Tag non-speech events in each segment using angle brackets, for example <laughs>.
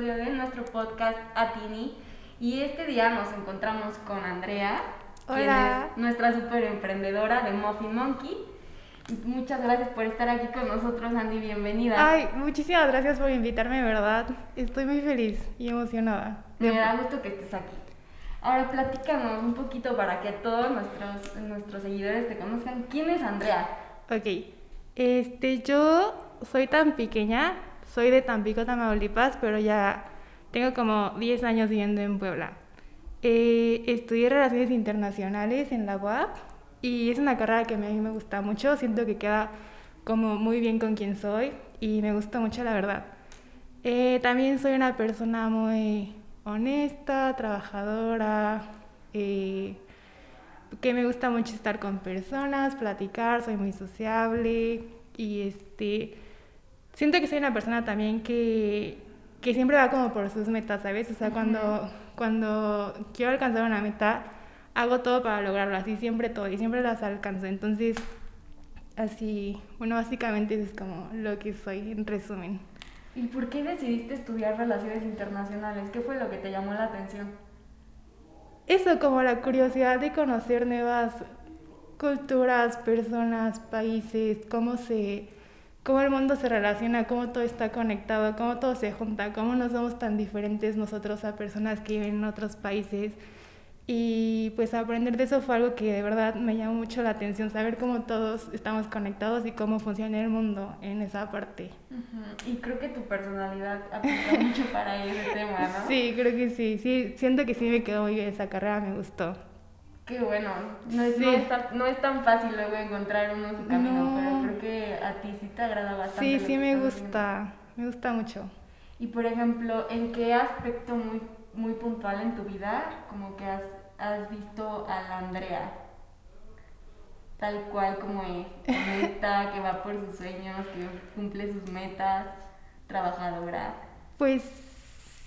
episodio de nuestro podcast Atini. Y este día nos encontramos con Andrea, quien Hola. es nuestra super emprendedora de Muffin Monkey. Muchas gracias por estar aquí con nosotros, Andy. Bienvenida. Ay, muchísimas gracias por invitarme, verdad. Estoy muy feliz y emocionada. Me da gusto que estés aquí. Ahora platícanos un poquito para que todos nuestros, nuestros seguidores te conozcan. ¿Quién es Andrea? Ok, este, yo soy tan pequeña, soy de Tampico, Tamaulipas, pero ya tengo como 10 años viviendo en Puebla. Eh, estudié Relaciones Internacionales en la UAP y es una carrera que a mí me gusta mucho, siento que queda como muy bien con quien soy y me gusta mucho la verdad. Eh, también soy una persona muy honesta, trabajadora, eh, que me gusta mucho estar con personas, platicar, soy muy sociable y este siento que soy una persona también que, que siempre va como por sus metas, ¿sabes? O sea, cuando, cuando quiero alcanzar una meta, hago todo para lograrlo, así siempre todo y siempre las alcanzo. Entonces, así, bueno, básicamente eso es como lo que soy en resumen. ¿Y por qué decidiste estudiar Relaciones Internacionales? ¿Qué fue lo que te llamó la atención? Eso, como la curiosidad de conocer nuevas culturas, personas, países, cómo se, cómo el mundo se relaciona, cómo todo está conectado, cómo todo se junta, cómo no somos tan diferentes nosotros a personas que viven en otros países. Y pues aprender de eso fue algo que de verdad me llamó mucho la atención, saber cómo todos estamos conectados y cómo funciona el mundo en esa parte. Y creo que tu personalidad aplica mucho para ese tema, ¿no? <laughs> Sí, creo que sí, sí, siento que sí me quedó muy bien esa carrera, me gustó. Qué bueno. No es, Sí. no es tan, no es tan fácil luego encontrar uno su camino, No. pero creo que a ti sí te agrada bastante. Sí, sí me gusta, me gusta mucho. Y por ejemplo, ¿en qué aspecto muy, muy puntual en tu vida como que has, has visto a la Andrea? Tal cual como es, honesta, que va por sus sueños, que cumple sus metas, trabajadora. Pues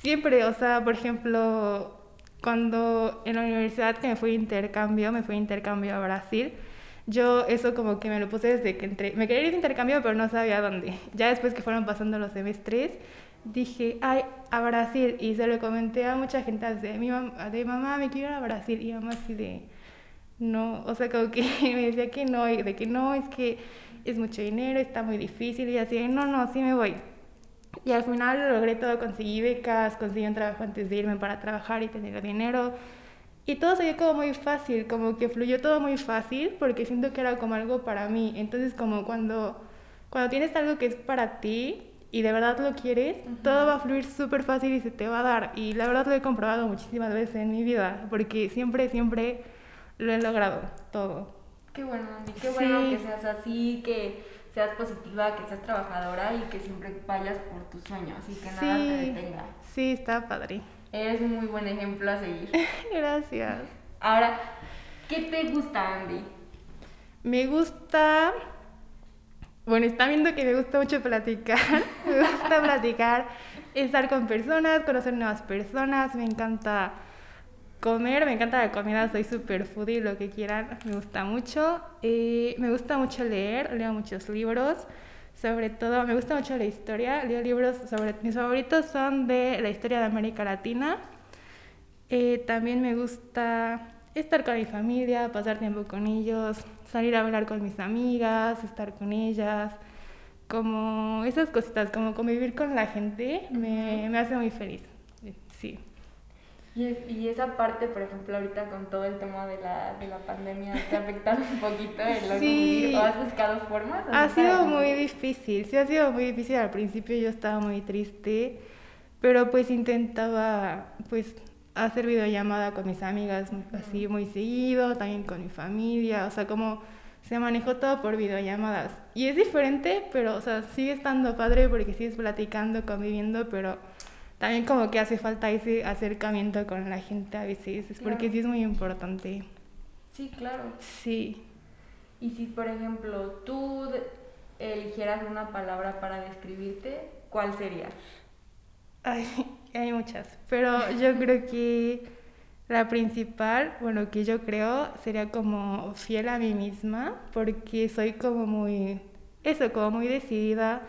siempre, o sea, por ejemplo, cuando en la universidad que me fui de intercambio, me fui de intercambio a Brasil, yo eso como que me lo puse desde que entré. Me quería ir de intercambio, pero no sabía dónde. Ya después que fueron pasando los semestres, dije, ay, a Brasil. Y se lo comenté a mucha gente de mi mamá, de mamá, me quiero ir a Brasil. Y mamá así de, no, o sea, como que <laughs> me decía que no, y de que no, es que es mucho dinero, está muy difícil. Y así, no, no, sí me voy. Y al final lo logré todo, conseguí becas, conseguí un trabajo antes de irme para trabajar y tener dinero. Y todo se dio como muy fácil, como que fluyó todo muy fácil porque siento que era como algo para mí. Entonces como cuando, cuando tienes algo que es para ti y de verdad lo quieres, todo va a fluir súper fácil y se te va a dar. Y la verdad lo he comprobado muchísimas veces en mi vida porque siempre, siempre lo he logrado, todo. Qué bueno, Andy, qué bueno Sí. que seas así, que seas positiva, que seas trabajadora y que siempre vayas por tus sueños y que nada te Sí, detenga. sí, está padre. Eres un muy buen ejemplo a seguir. <laughs> Gracias. Ahora, ¿qué te gusta, Andy? Me gusta. Bueno, está viendo que me gusta mucho platicar. <laughs> me gusta platicar, estar con personas, conocer nuevas personas. Me encanta comer, me encanta la comida. Soy super foodie, lo que quieran. Me gusta mucho. Eh, me gusta mucho leer, leo muchos libros. Sobre todo, me gusta mucho la historia. Leo libros sobre. Mis favoritos son de la historia de América Latina. Eh, también me gusta estar con mi familia, pasar tiempo con ellos, salir a hablar con mis amigas, estar con ellas, como esas cositas, como convivir con la gente, me, me hace muy feliz. Sí. Y, es- y esa parte, por ejemplo, ahorita con todo el tema de la, de la pandemia, ¿te ha afectado un poquito el Sí. ¿O has buscado formas? Ha sido muy difícil, sí ha sido muy difícil. Al principio yo estaba muy triste, pero pues intentaba pues hacer videollamada con mis amigas así muy seguido, también con mi familia, o sea, como se manejó todo por videollamadas. Y es diferente, pero o sea, sigue estando padre porque sigues platicando, conviviendo, pero también como que hace falta ese acercamiento con la gente a veces, es porque Claro. sí es muy importante. Sí, claro. Sí. Y si, por ejemplo, tú eligieras una palabra para describirte, ¿cuál sería? Ay, <laughs> hay muchas, pero yo <laughs> creo que la principal, bueno, que yo creo sería como fiel a mí misma, porque soy como muy, eso, como muy decidida,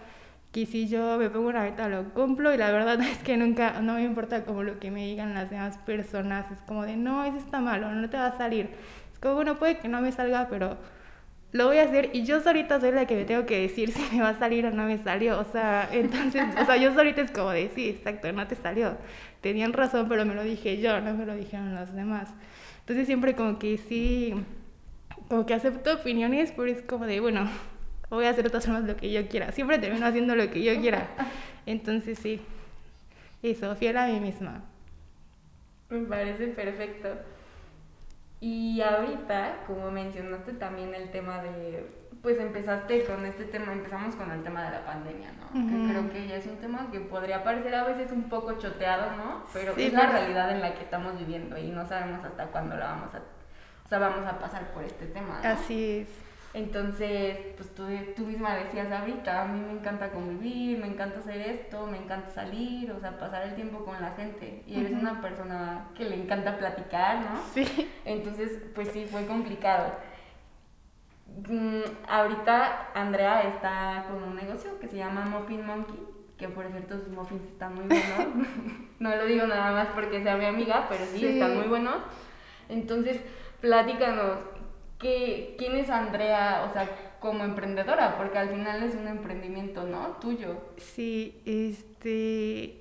que si yo me pongo una meta lo cumplo y la verdad <laughs> es que nunca, no me importa como lo que me digan las demás personas, es como de, no, eso está malo, no te va a salir. Es como, bueno, puede que no me salga, pero lo voy a hacer y yo solita soy la que me tengo que decir si me va a salir o no me salió. O sea, <laughs> entonces, o sea, yo solita es como de, sí, exacto, no te salió. Tenían razón, pero me lo dije yo, no me lo dijeron los demás. Entonces siempre como que sí, como que acepto opiniones, pero es como de, bueno, voy a hacer otras formas lo que yo quiera. Siempre termino haciendo lo que yo quiera. <laughs> Entonces sí, eso, fiel a mí misma. Me parece perfecto. Y ahorita, como mencionaste también el tema de, pues empezaste con este tema, empezamos con el tema de la pandemia, ¿no? Que creo que ya es un tema que podría parecer a veces un poco choteado, ¿no? Pero es la realidad en la que estamos viviendo y no sabemos hasta cuándo la vamos a, o sea, vamos a pasar por este tema. ¿no? Así es. Entonces, pues tú, tú misma decías ahorita, a mí me encanta convivir, me encanta hacer esto, me encanta salir, o sea, pasar el tiempo con la gente. Y eres una persona que le encanta platicar, ¿no? Sí. Entonces, pues sí, fue complicado. Mm, ahorita Andrea está con un negocio que se llama Muffin Monkey, que por cierto sus muffins están muy buenos. <laughs> no lo digo nada más porque sea mi amiga, pero sí, sí. están muy buenos. Entonces, platícanos, ¿quién es Andrea, o sea, como emprendedora? Porque al final es un emprendimiento, ¿no? Tuyo. Sí, este...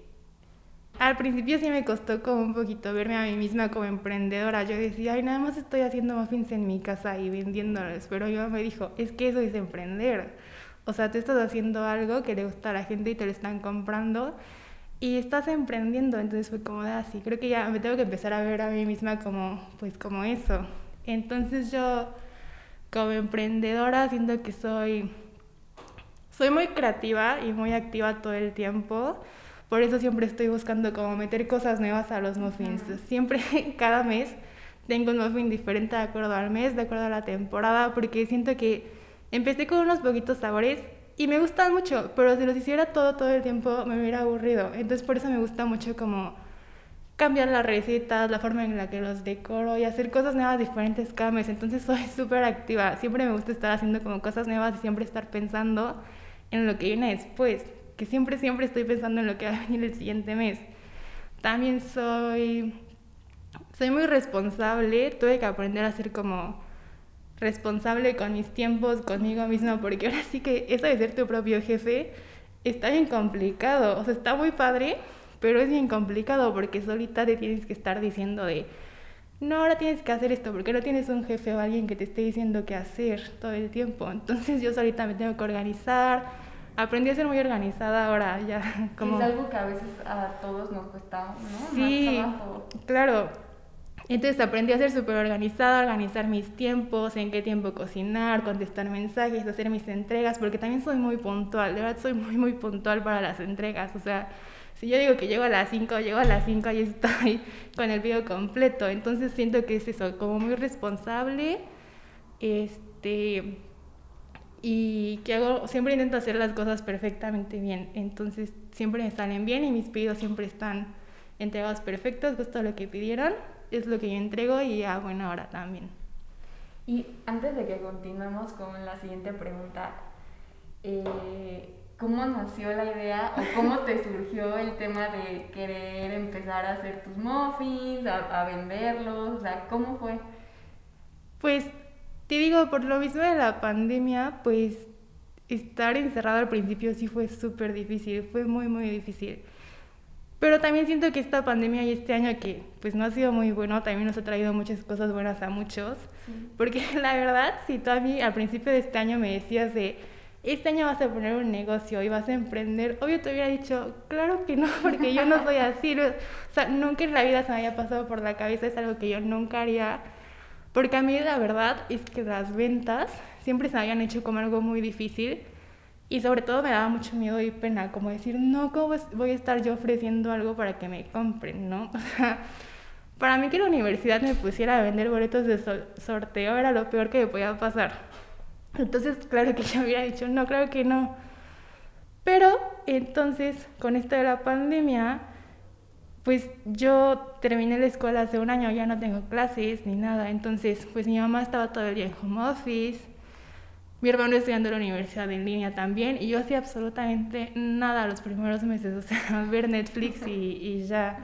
Al principio sí me costó como un poquito verme a mí misma como emprendedora. Yo decía, ay, nada más estoy haciendo muffins en mi casa y vendiéndolos. Pero yo me dijo, es que eso es emprender. O sea, tú estás haciendo algo que le gusta a la gente y te lo están comprando y estás emprendiendo. Entonces fue como de así, creo que ya me tengo que empezar a ver a mí misma como, pues como eso. Entonces yo como emprendedora siento que soy, soy muy creativa y muy activa todo el tiempo. Por eso siempre estoy buscando como meter cosas nuevas a los muffins. Siempre, <laughs> cada mes, tengo un muffin diferente de acuerdo al mes, de acuerdo a la temporada, porque siento que empecé con unos poquitos sabores y me gustan mucho, pero si los hiciera todo, todo el tiempo me hubiera aburrido. Entonces por eso me gusta mucho como cambiar las recetas, la forma en la que los decoro y hacer cosas nuevas diferentes cada mes. Entonces <laughs> soy súper activa. Siempre me gusta estar haciendo como cosas nuevas y siempre estar pensando en lo que viene después. Que siempre, siempre estoy pensando en lo que va a venir el siguiente mes. También soy, soy muy responsable. Tuve que aprender a ser como responsable con mis tiempos, conmigo misma, porque ahora sí que eso de ser tu propio jefe está bien complicado. O sea, está muy padre, pero es bien complicado porque solita te tienes que estar diciendo de, no, ahora tienes que hacer esto, porque no tienes un jefe o alguien que te esté diciendo qué hacer todo el tiempo. Entonces yo solita me tengo que organizar. Aprendí a ser muy organizada ahora ya. <laughs> Como... Es algo que a veces a todos nos cuesta, ¿no? Sí, Más trabajo. claro. Entonces aprendí a ser súper organizada, organizar mis tiempos, en qué tiempo cocinar, contestar mensajes, hacer mis entregas, porque también soy muy puntual, de verdad soy muy, muy puntual para las entregas. O sea, si yo digo que llego a las 5, llego a las 5 y estoy <laughs> con el video completo. Entonces siento que es eso, como muy responsable. Este. Y que hago, siempre intento hacer las cosas perfectamente bien. Entonces siempre me salen bien y mis pedidos siempre están entregados perfectos, justo lo que pidieron. Es lo que yo entrego y a buena hora también. Y antes de que continuemos con la siguiente pregunta, eh, ¿cómo nació la idea o cómo te surgió el tema de querer empezar a hacer tus muffins, a, a venderlos? O sea, ¿cómo fue? Pues te digo, por lo mismo de la pandemia, pues estar encerrado al principio sí fue súper difícil, fue muy, muy difícil. Pero también siento que esta pandemia y este año que pues no ha sido muy bueno, también nos ha traído muchas cosas buenas a muchos. Sí. Porque <laughs> la verdad, si tú a mí al principio de este año me decías de, este año vas a poner un negocio y vas a emprender, obvio te hubiera dicho, claro que no, porque yo no soy así. O sea, nunca en la vida se me había pasado por la cabeza, es algo que yo nunca haría. Porque a mí la verdad es que las ventas siempre se me habían hecho como algo muy difícil y sobre todo me daba mucho miedo y pena, como decir, no, ¿cómo voy a estar yo ofreciendo algo para que me compren, no? <laughs> O sea, para mí que la universidad me pusiera a vender boletos de sorteo era lo peor que me podía pasar. Entonces, claro que yo hubiera dicho, no, claro que no. Pero entonces, con esto de la pandemia, pues yo terminé la escuela hace un año, ya no tengo clases ni nada. Entonces, pues mi mamá estaba todo el día en home office. Mi hermano estudiando en la universidad en línea también y yo hacía absolutamente nada los primeros meses, o sea, <laughs> ver Netflix y, y ya.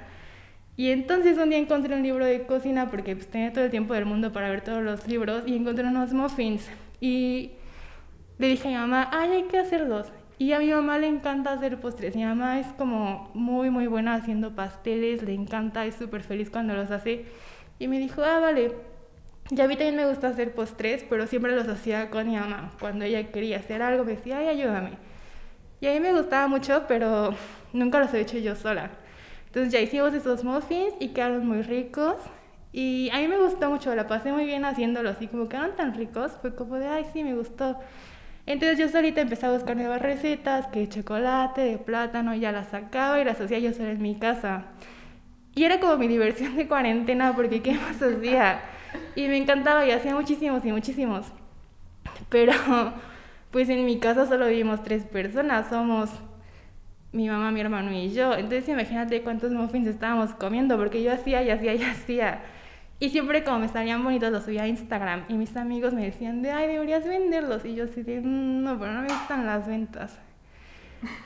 Y entonces un día encontré un libro de cocina porque pues, tenía todo el tiempo del mundo para ver todos los libros y encontré unos muffins y le dije a mi mamá, ay, hay que hacerlos. Y a mi mamá le encanta hacer postres. Mi mamá es como muy, muy buena haciendo pasteles, le encanta, es súper feliz cuando los hace. Y me dijo, ah, vale. Y a mí también me gusta hacer postres, pero siempre los hacía con mi mamá. Cuando ella quería hacer algo, me decía, ay, ayúdame. Y a mí me gustaba mucho, pero nunca los he hecho yo sola. Entonces ya hicimos esos muffins y quedaron muy ricos. Y a mí me gustó mucho, la pasé muy bien haciéndolos y como quedaron tan ricos, fue como de, ay, sí, me gustó. Entonces yo solita empecé a buscar nuevas recetas, que de chocolate, de plátano, ya las sacaba y las hacía yo sola en mi casa. Y era como mi diversión de cuarentena, porque ¿qué más hacía? Y me encantaba y hacía muchísimos y muchísimos. Pero pues en mi casa solo vivimos tres personas, somos mi mamá, mi hermano y yo. Entonces imagínate cuántos muffins estábamos comiendo, porque yo hacía y hacía y hacía. Y siempre como me salían bonitos los subía a Instagram y mis amigos me decían de, ay, deberías venderlos. Y yo así no, pero no me gustan las ventas.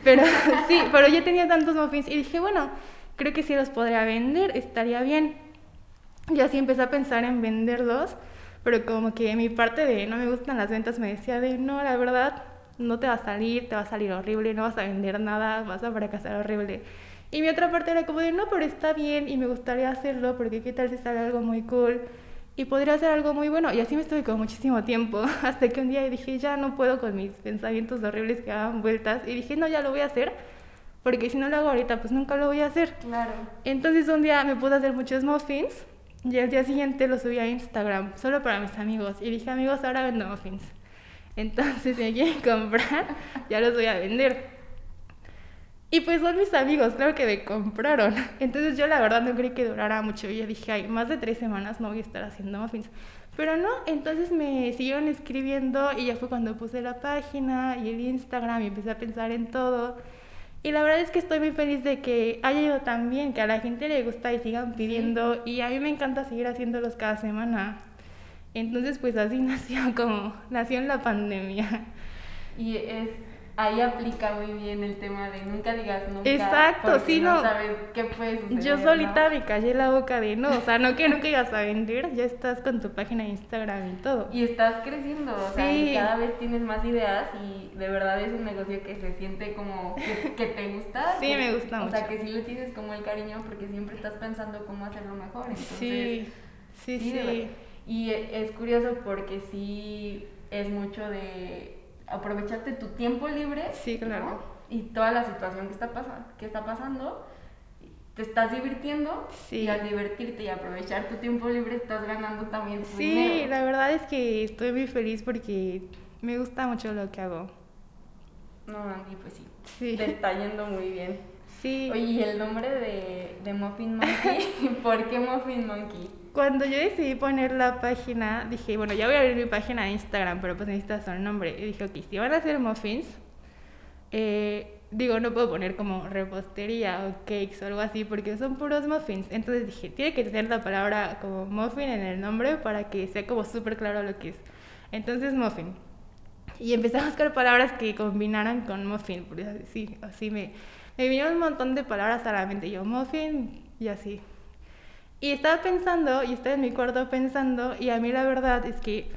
Pero <laughs> sí, pero yo tenía tantos muffins y dije, bueno, creo que si los podría vender, estaría bien. Y así empecé a pensar en venderlos, pero como que mi parte de no me gustan las ventas me decía de, no, la verdad, no te va a salir, te va a salir horrible, no vas a vender nada, vas a fracasar horrible. Y mi otra parte era como de, no, pero está bien y me gustaría hacerlo porque qué tal si sale algo muy cool y podría ser algo muy bueno. Y así me estuve con muchísimo tiempo <laughs> hasta que un día dije, ya no puedo con mis pensamientos horribles que daban vueltas y dije, no, ya lo voy a hacer porque si no lo hago ahorita, pues nunca lo voy a hacer. Claro. Entonces un día me pude hacer muchos muffins y al día siguiente los subí a Instagram solo para mis amigos y dije, amigos, ahora vendo muffins. Entonces, si me quieren <laughs> comprar, ya los voy a vender. Y pues son mis amigos, claro que me compraron. Entonces yo la verdad no creí que durara mucho. Y yo dije, ay, más de tres semanas no voy a estar haciendo muffins. Pero no, entonces me siguieron escribiendo y ya fue cuando puse la página y el Instagram y empecé a pensar en todo. Y la verdad es que estoy muy feliz de que haya ido tan bien, que a la gente le gusta y sigan pidiendo. Y a mí me encanta seguir haciéndolos cada semana. Entonces pues así <laughs> nació como, nació en la pandemia. Y es ahí aplica muy bien el tema de nunca digas nunca. Exacto, sí, no. sabes qué puede suceder, Yo solita ¿no? me callé la boca de no, o sea, no que nunca ibas a vender, ya estás con tu página de Instagram y todo. Y estás creciendo, o sea, Sí. y cada vez tienes más ideas y de verdad es un negocio que se siente como que, que te gusta. <laughs> Sí, que- me gusta O sea, mucho. que sí le tienes como el cariño porque siempre estás pensando cómo hacerlo mejor. Entonces, sí, sí, Sí. Y es curioso porque sí es mucho de aprovechaste tu tiempo libre. Sí, claro. ¿no? Y toda la situación que está, pasa, que está pasando, te estás divirtiendo Sí. y al divertirte y aprovechar tu tiempo libre estás ganando también tu Sí, dinero. la verdad es que estoy muy feliz porque me gusta mucho lo que hago. No, Andy, pues sí. Sí. Te está yendo muy bien. Sí. Oye, ¿y el nombre de, de Muffin Monkey? <laughs> ¿Por qué Muffin Monkey? Cuando yo decidí poner la página, dije, bueno, ya voy a abrir mi página de Instagram, pero pues necesitas un nombre. Y dije, ok, si van a hacer muffins, eh, digo, no puedo poner como repostería o cakes o algo así, porque son puros muffins. Entonces dije, tiene que tener la palabra como muffin en el nombre para que sea como súper claro lo que es. Entonces, muffin. Y empecé a buscar palabras que combinaran con muffin, porque así, así me, me vinieron un montón de palabras a la mente. Yo, muffin y así. Y estaba pensando, y estaba en mi cuarto pensando, y a mí la verdad es que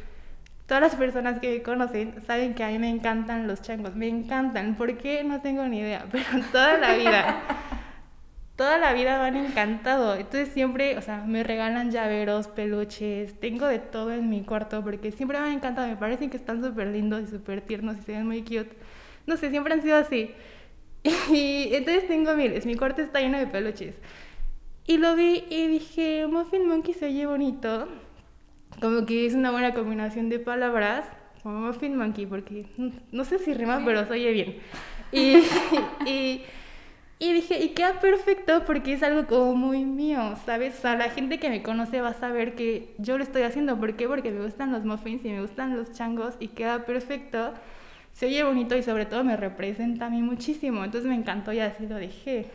todas las personas que me conocen saben que a mí me encantan los changos, me encantan. ¿Por qué? No tengo ni idea, <laughs> pero toda la vida, toda la vida me han encantado. Entonces siempre, o sea, me regalan llaveros, peluches, tengo de todo en mi cuarto porque siempre me han encantado, me parecen que están súper lindos y súper tiernos y se ven muy cute. No sé, siempre han sido así. <laughs> Y entonces tengo miles, mi cuarto está lleno de peluches. Y lo vi y dije, Muffin Monkey se oye bonito. Como que es una buena combinación de palabras, como Muffin Monkey, porque no sé si rima, pero se oye bien. Y, <laughs> y, y dije, y queda perfecto porque es algo como muy mío, ¿sabes? O sea, la gente que me conoce va a saber que yo lo estoy haciendo. ¿Por qué? Porque me gustan los muffins y me gustan los changos y queda perfecto. Se oye bonito y sobre todo me representa a mí muchísimo. Entonces me encantó y así lo dejé.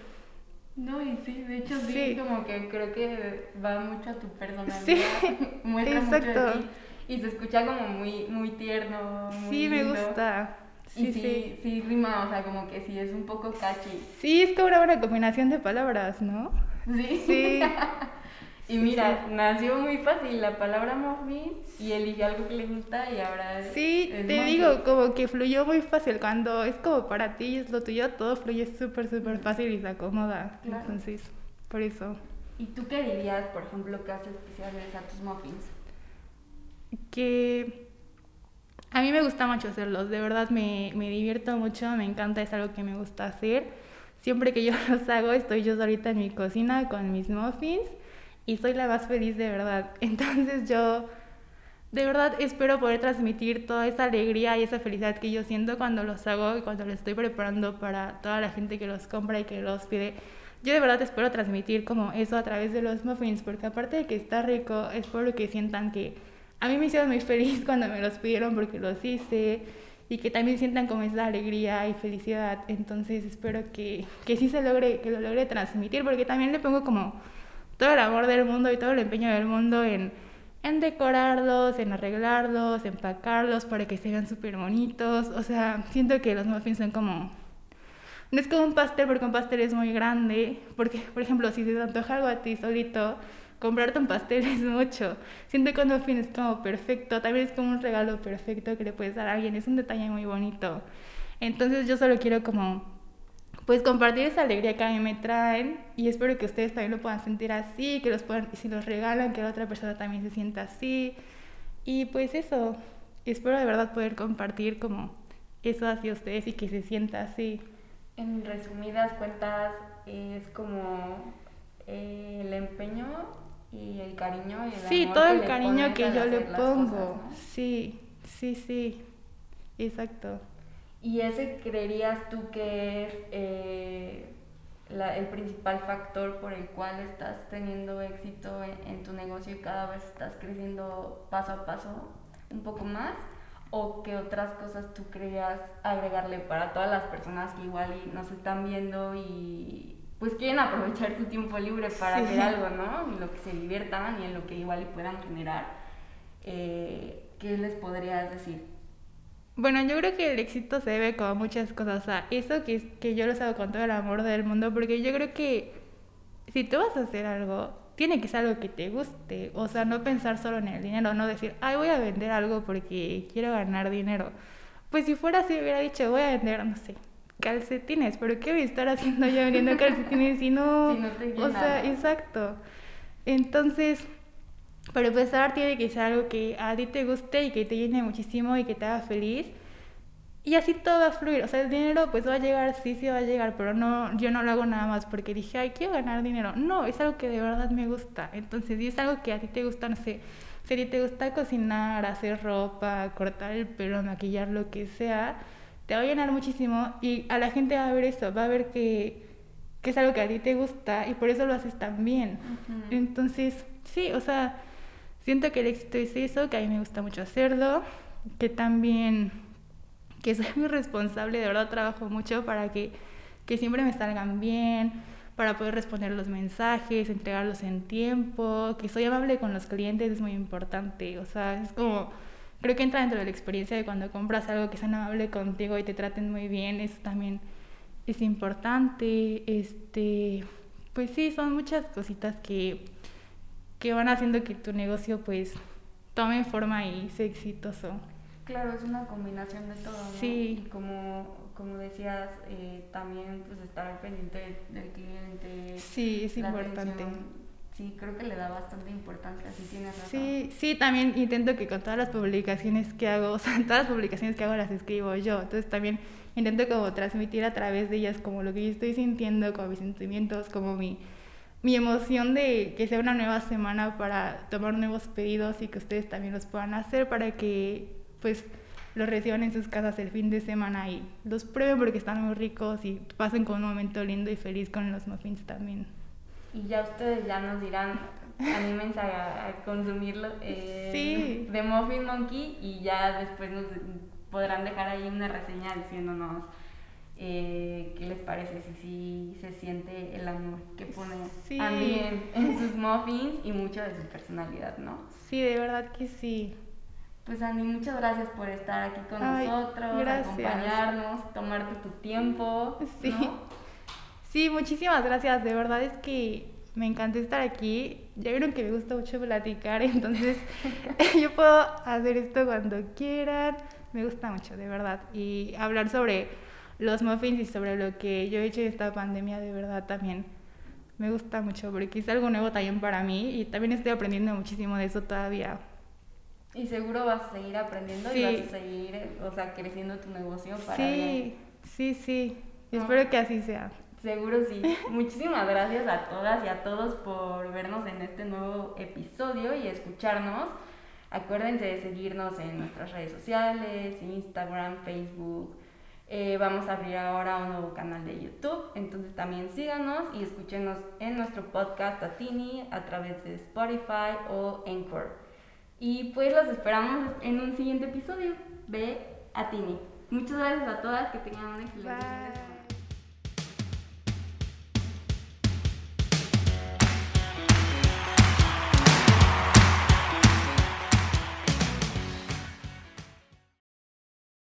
No, y sí, de hecho sí, Sí. como que creo que va mucho a tu personalidad. Sí, <laughs> muestra mucho de exacto. ti. y se escucha como muy, muy tierno. Muy sí, me gusta. Sí, y sí, sí. sí, rima, o sea, como que sí es un poco catchy. Sí, es como una buena combinación de palabras, ¿no? Sí. Sí. <laughs> y mira, nació muy fácil la palabra muffin y eligió algo que le gusta y ahora es- Sí, es te monkey. digo, como que fluyó muy fácil. Cuando es como para ti y es lo tuyo, todo fluye súper, súper fácil y se acomoda. Claro. Entonces, por eso. ¿Y tú qué dirías, por ejemplo, que hace especiales a tus muffins? que a mí me gusta mucho hacerlos, de verdad me, me divierto mucho, me encanta, es algo que me gusta hacer. Siempre que yo <laughs> los hago, estoy yo solita en mi cocina con mis muffins y soy la más feliz de verdad. <laughs> Entonces yo de verdad espero poder transmitir toda esa alegría y esa felicidad que yo siento cuando los hago y cuando los estoy preparando para toda la gente que los compra y que los pide. Yo de verdad espero transmitir como eso a través de los muffins, porque aparte de que está rico, espero que sientan que a mí me hicieron muy feliz <laughs> cuando me los pidieron porque los hice y que también sientan como esa alegría y felicidad. Entonces espero que, que sí se logre, que lo logre transmitir, porque también le pongo como todo el amor del mundo y todo el empeño del mundo en, en decorarlos, en arreglarlos, empacarlos para que se vean súper bonitos. O sea, siento que los muffins son como... No es como un pastel porque un pastel es muy grande, porque, por ejemplo, si se te antoja algo a ti solito, comprarte un pastel <laughs> es mucho. Siento que un muffin es como perfecto, también es como un regalo perfecto que le puedes dar a alguien, es un detalle muy bonito. Entonces yo solo quiero como pues compartir esa alegría que a mí me traen y espero que ustedes también lo puedan sentir así, que los puedan, si los regalan, que la otra persona también se sienta así. Y pues eso, espero de verdad poder compartir como eso hacia ustedes y que se sienta así. En resumidas cuentas, es como eh, el empeño y el cariño y el Sí, amor todo el cariño que yo le pongo. cosas, ¿no? Sí, sí, sí. Exacto. ¿Y ese creerías tú que es eh, la- el principal factor por el cual estás teniendo éxito en, en tu negocio y cada vez estás creciendo paso a paso un poco más? ¿O qué otras cosas tú creías agregarle para todas las personas que igual y nos están viendo y pues quieren aprovechar su tiempo libre para Sí. hacer algo, ¿no? En lo que se diviertan y en lo que igual y puedan generar. Eh, ¿Qué les podrías decir? Bueno, yo creo que el éxito se debe a muchas cosas. O sea, eso que, que yo los hago con todo el amor del mundo, porque yo creo que si tú vas a hacer algo, tiene que ser algo que te guste. O sea, no pensar solo en el dinero, no decir, ay, voy a vender algo porque quiero ganar dinero. Pues si fuera así, hubiera dicho, voy a vender, no sé, calcetines, pero ¿qué voy a estar haciendo yo vendiendo <laughs> calcetines si no... Si no te o sea, exacto. Entonces, para empezar, tiene que ser algo que a ti te guste y que te llene muchísimo y que te haga feliz. Y así todo va a fluir. O sea, el dinero pues va a llegar, sí, sí va a llegar, pero no, yo no lo hago nada más porque dije, ay, quiero ganar dinero. No, es algo que de verdad me gusta. Entonces, si es algo que a ti te gusta, no sé, si a ti te gusta cocinar, hacer ropa, cortar el pelo, maquillar, lo que sea, te va a llenar muchísimo y a la gente va a ver eso, va a ver que, que es algo que a ti te gusta y por eso lo haces tan bien. Ujú. Entonces, sí, o sea, siento que el éxito es eso, que a mí me gusta mucho hacerlo, que también, que soy muy responsable, de verdad trabajo mucho para que, que siempre me salgan bien, para poder responder los mensajes, entregarlos en tiempo, que soy amable con los clientes es muy importante, o sea, es como, creo que entra dentro de la experiencia de cuando compras algo que sean amable contigo y te traten muy bien, eso también es importante, este, pues sí, son muchas cositas que, que van haciendo que tu negocio pues tome forma y sea exitoso. Claro, es una combinación de todo, ¿no? Sí. Como, como decías, eh, también pues estar al pendiente del cliente. Sí, es importante. atención. Sí, creo que le da bastante importancia, sí tienes razón. Sí, sí, también intento que con todas las publicaciones que hago, <laughs> o sea, todas las publicaciones que hago las escribo yo, entonces también intento como transmitir a través de ellas como lo que yo estoy sintiendo, como mis sentimientos, como mi, mi emoción de que sea una nueva semana para tomar nuevos pedidos y que ustedes también los puedan hacer para que pues los reciban en sus casas el fin de semana y los prueben porque están muy ricos y pasen con un momento lindo y feliz con los muffins también. Y ya ustedes ya nos dirán, anímense a, a consumirlo eh, Sí. de Muffin Monkey y ya después nos podrán dejar ahí una reseña diciéndonos eh, qué les parece, si sí se siente el amor que pone Sí. Andy en, en sus muffins y mucho de su personalidad, ¿no? Sí, de verdad que sí. Pues Andy, muchas gracias por estar aquí con nosotros, acompañarnos, tomarte tu tiempo. Sí. Sí, muchísimas gracias. De verdad es que me encantó estar aquí. Ya vieron que me gusta mucho platicar, <laughs> entonces <laughs> yo puedo hacer esto cuando quieran. Me gusta mucho, de verdad. Y hablar sobre los muffins y sobre lo que yo he hecho en esta pandemia, de verdad también me gusta mucho porque es algo nuevo también para mí y también estoy aprendiendo muchísimo de eso todavía. Y seguro vas a seguir aprendiendo y vas a seguir, o sea, creciendo tu negocio para Sí, sí, sí. Espero que así sea. Seguro sí. <laughs> Muchísimas gracias a todas y a todos por vernos en este nuevo episodio y escucharnos. Acuérdense de seguirnos en nuestras redes sociales, Instagram, Facebook. Eh, vamos a abrir ahora un nuevo canal de YouTube, entonces también síganos y escúchenos en nuestro podcast Atini a través de Spotify o Anchor. Y pues los esperamos en un siguiente episodio. Ve Atini. Muchas gracias a todas, que tengan un excelente